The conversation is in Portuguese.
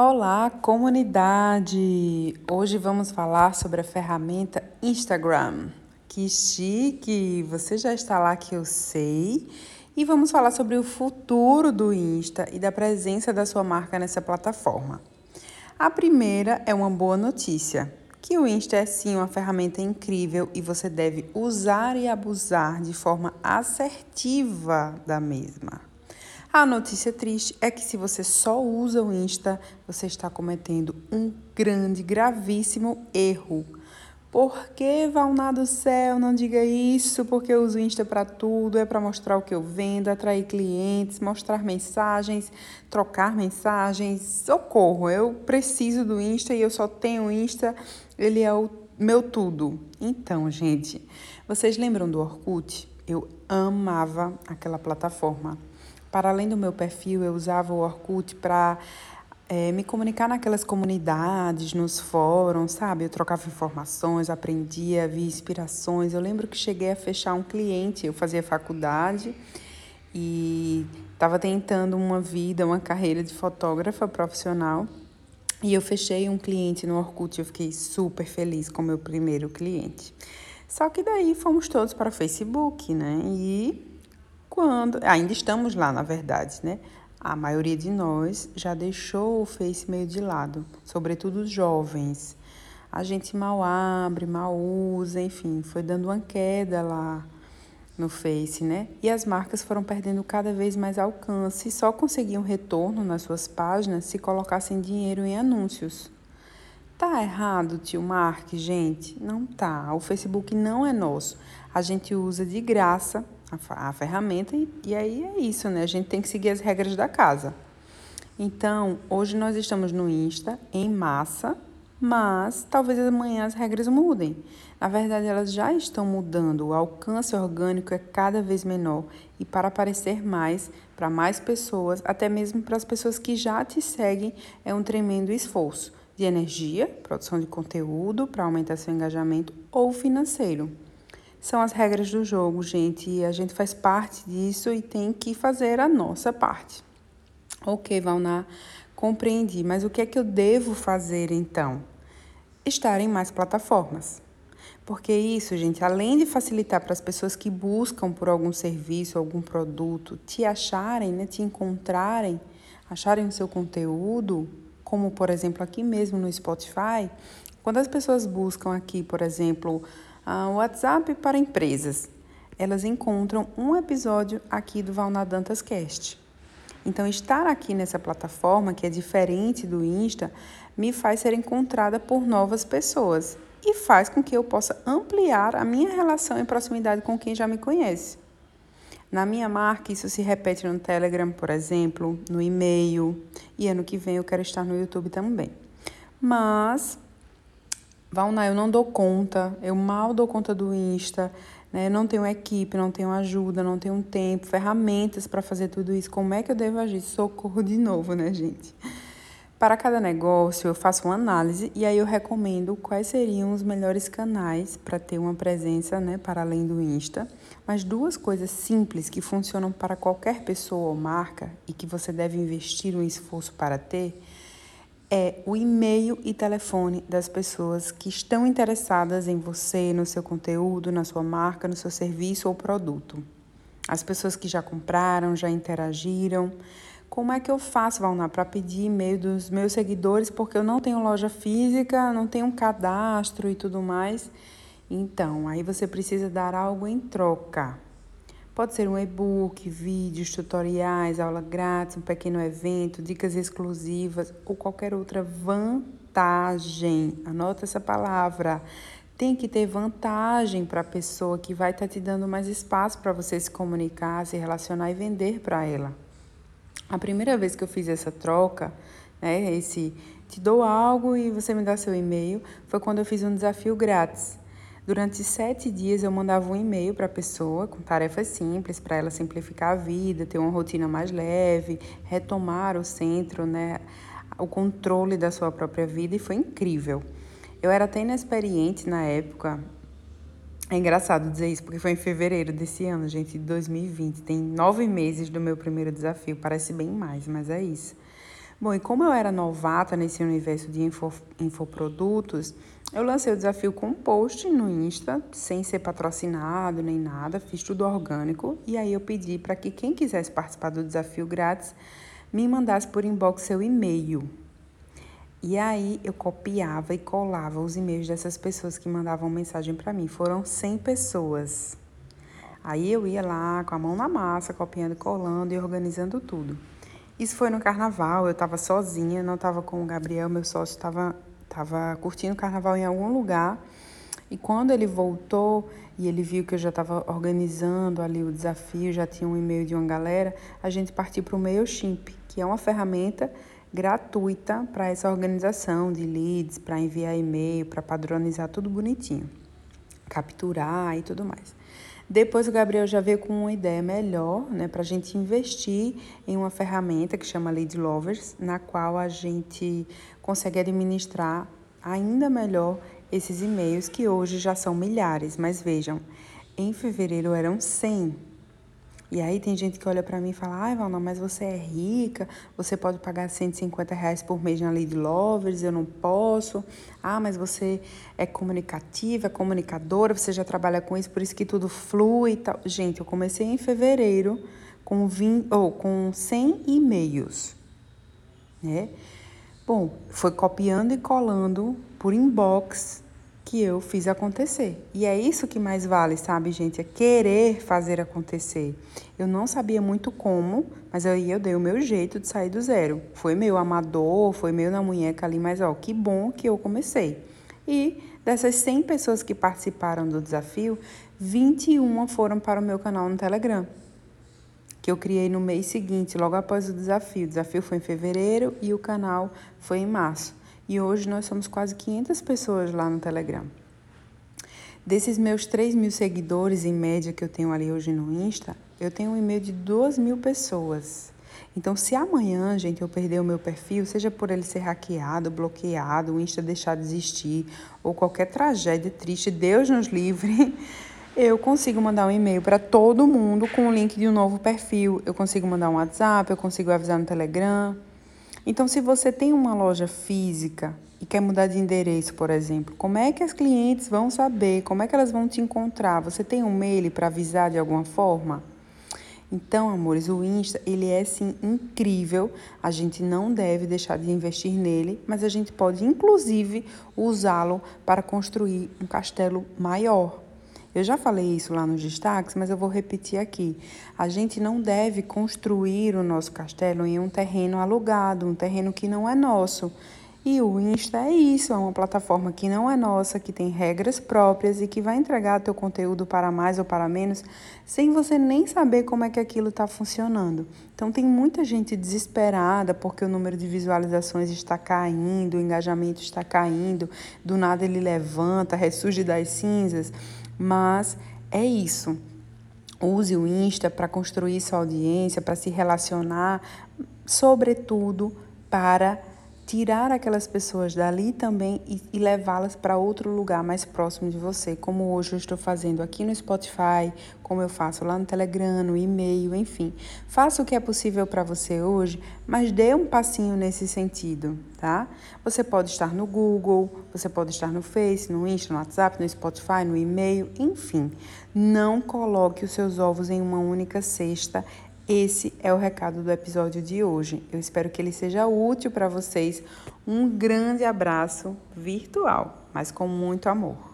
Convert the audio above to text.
Olá, comunidade! Hoje vamos falar sobre a ferramenta Instagram. Que chique! Você já está lá que eu sei. E vamos falar sobre o futuro do Insta e da presença da sua marca nessa plataforma. A primeira é uma boa notícia, que o Insta é sim uma ferramenta incrível e você deve usar e abusar de forma assertiva da mesma. A notícia triste é que se você só usa o Insta, você está cometendo um grande, gravíssimo erro. Por que, Valnar do céu, não diga isso? Porque eu uso o Insta para tudo, é para mostrar o que eu vendo, atrair clientes, mostrar mensagens, trocar mensagens. Socorro, eu preciso do Insta e eu só tenho o Insta, ele é o meu tudo. Então, gente, vocês lembram do Orkut? Eu amava aquela plataforma. Para além do meu perfil, eu usava o Orkut para é, me comunicar naquelas comunidades, nos fóruns, sabe? Eu trocava informações, aprendia, via inspirações. Eu lembro que cheguei a fechar um cliente, eu fazia faculdade e estava tentando uma vida, uma carreira de fotógrafa profissional. E eu fechei um cliente no Orkut eu fiquei super feliz com o meu primeiro cliente. Só que daí fomos todos para o Facebook, né? E quando ainda estamos lá, na verdade, né? A maioria de nós já deixou o Face meio de lado, sobretudo os jovens. A gente mal abre, mal usa, enfim, foi dando uma queda lá no Face, né? E as marcas foram perdendo cada vez mais alcance e só conseguiam retorno nas suas páginas se colocassem dinheiro em anúncios. Tá errado, tio Mark, gente? Não tá. O Facebook não é nosso. A gente usa de graça a, a ferramenta e, e aí é isso, né? A gente tem que seguir as regras da casa. Então, hoje nós estamos no Insta em massa, mas talvez amanhã as regras mudem. Na verdade, elas já estão mudando. O alcance orgânico é cada vez menor e para aparecer mais para mais pessoas, até mesmo para as pessoas que já te seguem, é um tremendo esforço de energia, produção de conteúdo para aumentar seu engajamento ou financeiro. São as regras do jogo, gente, e a gente faz parte disso e tem que fazer a nossa parte. Ok, Valnar, compreendi, mas o que é que eu devo fazer então? Estar em mais plataformas. Porque isso, gente, além de facilitar para as pessoas que buscam por algum serviço, algum produto, te acharem, né, te encontrarem, acharem o seu conteúdo, como por exemplo aqui mesmo no Spotify, quando as pessoas buscam aqui, por exemplo, o WhatsApp para empresas. Elas encontram um episódio aqui do Valnadantas Cast. Então, estar aqui nessa plataforma, que é diferente do Insta, me faz ser encontrada por novas pessoas e faz com que eu possa ampliar a minha relação e proximidade com quem já me conhece. Na minha marca, isso se repete no Telegram, por exemplo, no e-mail, e ano que vem eu quero estar no YouTube também. Mas Valna, eu não dou conta, eu mal dou conta do Insta, né? não tenho equipe, não tenho ajuda, não tenho tempo, ferramentas para fazer tudo isso. Como é que eu devo agir? Socorro de novo, né, gente? Para cada negócio, eu faço uma análise e aí eu recomendo quais seriam os melhores canais para ter uma presença, né, para além do Insta. Mas duas coisas simples que funcionam para qualquer pessoa ou marca e que você deve investir um esforço para ter é o e-mail e telefone das pessoas que estão interessadas em você, no seu conteúdo, na sua marca, no seu serviço ou produto. As pessoas que já compraram, já interagiram. Como é que eu faço, Valnar, para pedir e-mail dos meus seguidores, porque eu não tenho loja física, não tenho um cadastro e tudo mais? Então, aí você precisa dar algo em troca. Pode ser um e-book, vídeos, tutoriais, aula grátis, um pequeno evento, dicas exclusivas ou qualquer outra vantagem. Anota essa palavra. Tem que ter vantagem para a pessoa que vai estar tá te dando mais espaço para você se comunicar, se relacionar e vender para ela. A primeira vez que eu fiz essa troca, né, esse te dou algo e você me dá seu e-mail, foi quando eu fiz um desafio grátis. Durante sete dias eu mandava um e-mail para a pessoa com tarefas simples para ela simplificar a vida, ter uma rotina mais leve, retomar o centro, né, o controle da sua própria vida e foi incrível. Eu era até inexperiente na época. É engraçado dizer isso porque foi em fevereiro desse ano, gente, de 2020. Tem nove meses do meu primeiro desafio, parece bem mais, mas é isso. Bom, e como eu era novata nesse universo de info, infoprodutos, eu lancei o desafio com um post no Insta, sem ser patrocinado nem nada, fiz tudo orgânico. E aí eu pedi para que quem quisesse participar do desafio grátis me mandasse por inbox seu e-mail. E aí eu copiava e colava os e-mails dessas pessoas que mandavam mensagem para mim. Foram 100 pessoas. Aí eu ia lá com a mão na massa, copiando e colando e organizando tudo. Isso foi no carnaval, eu estava sozinha, não estava com o Gabriel, meu sócio estava tava curtindo o carnaval em algum lugar. E quando ele voltou e ele viu que eu já estava organizando ali o desafio, já tinha um e-mail de uma galera, a gente partiu para o MailChimp, que é uma ferramenta gratuita para essa organização de leads, para enviar e-mail, para padronizar tudo bonitinho, capturar e tudo mais. Depois o Gabriel já veio com uma ideia melhor, né, para a gente investir em uma ferramenta que chama Lead Lovers, na qual a gente consegue administrar ainda melhor esses e-mails que hoje já são milhares, mas vejam, em fevereiro eram 100 e aí tem gente que olha para mim e fala, ai, Valna, mas você é rica, você pode pagar 150 reais por mês na Lead Lovers, eu não posso. Ah, mas você é comunicativa, é comunicadora, você já trabalha com isso, por isso que tudo flui e tal. Gente, eu comecei em fevereiro com, 20, ou com 100 e-mails, né? Bom, foi copiando e colando por inbox que eu fiz acontecer. E é isso que mais vale, sabe, gente? É querer fazer acontecer. Eu não sabia muito como, mas aí eu dei o meu jeito de sair do zero. Foi meio amador, foi meio na munheca ali, mas ó, que bom que eu comecei. E dessas 100 pessoas que participaram do desafio, 21 foram para o meu canal no Telegram, que eu criei no mês seguinte, logo após o desafio. O desafio foi em fevereiro e o canal foi em março. E hoje nós somos quase 500 pessoas lá no Telegram. Desses meus 3 mil seguidores, em média, que eu tenho ali hoje no Insta, eu tenho um e-mail de 2 mil pessoas. Então, se amanhã, gente, eu perder o meu perfil, seja por ele ser hackeado, bloqueado, o Insta deixar de existir, ou qualquer tragédia triste, Deus nos livre, eu consigo mandar um e-mail para todo mundo com o link de um novo perfil. Eu consigo mandar um WhatsApp, eu consigo avisar no Telegram. Então, se você tem uma loja física e quer mudar de endereço, por exemplo, como é que as clientes vão saber? Como é que elas vão te encontrar? Você tem um mail para avisar de alguma forma? Então, amores, o Insta, ele é sim incrível. A gente não deve deixar de investir nele, mas a gente pode inclusive usá-lo para construir um castelo maior. Eu já falei isso lá nos destaques, mas eu vou repetir aqui. A gente não deve construir o nosso castelo em um terreno alugado, um terreno que não é nosso. E o Insta é isso, é uma plataforma que não é nossa, que tem regras próprias e que vai entregar teu conteúdo para mais ou para menos, sem você nem saber como é que aquilo está funcionando. Então tem muita gente desesperada porque o número de visualizações está caindo, o engajamento está caindo, do nada ele levanta, ressurge das cinzas. Mas é isso. Use o Insta para construir sua audiência, para se relacionar, sobretudo para tirar aquelas pessoas dali também e, e levá-las para outro lugar mais próximo de você, como hoje eu estou fazendo aqui no Spotify, como eu faço lá no Telegram, no e-mail, enfim. Faça o que é possível para você hoje, mas dê um passinho nesse sentido, tá? Você pode estar no Google, você pode estar no Face, no Insta, no WhatsApp, no Spotify, no e-mail, enfim. Não coloque os seus ovos em uma única cesta esse é o recado do episódio de hoje. Eu espero que ele seja útil para vocês. Um grande abraço virtual, mas com muito amor.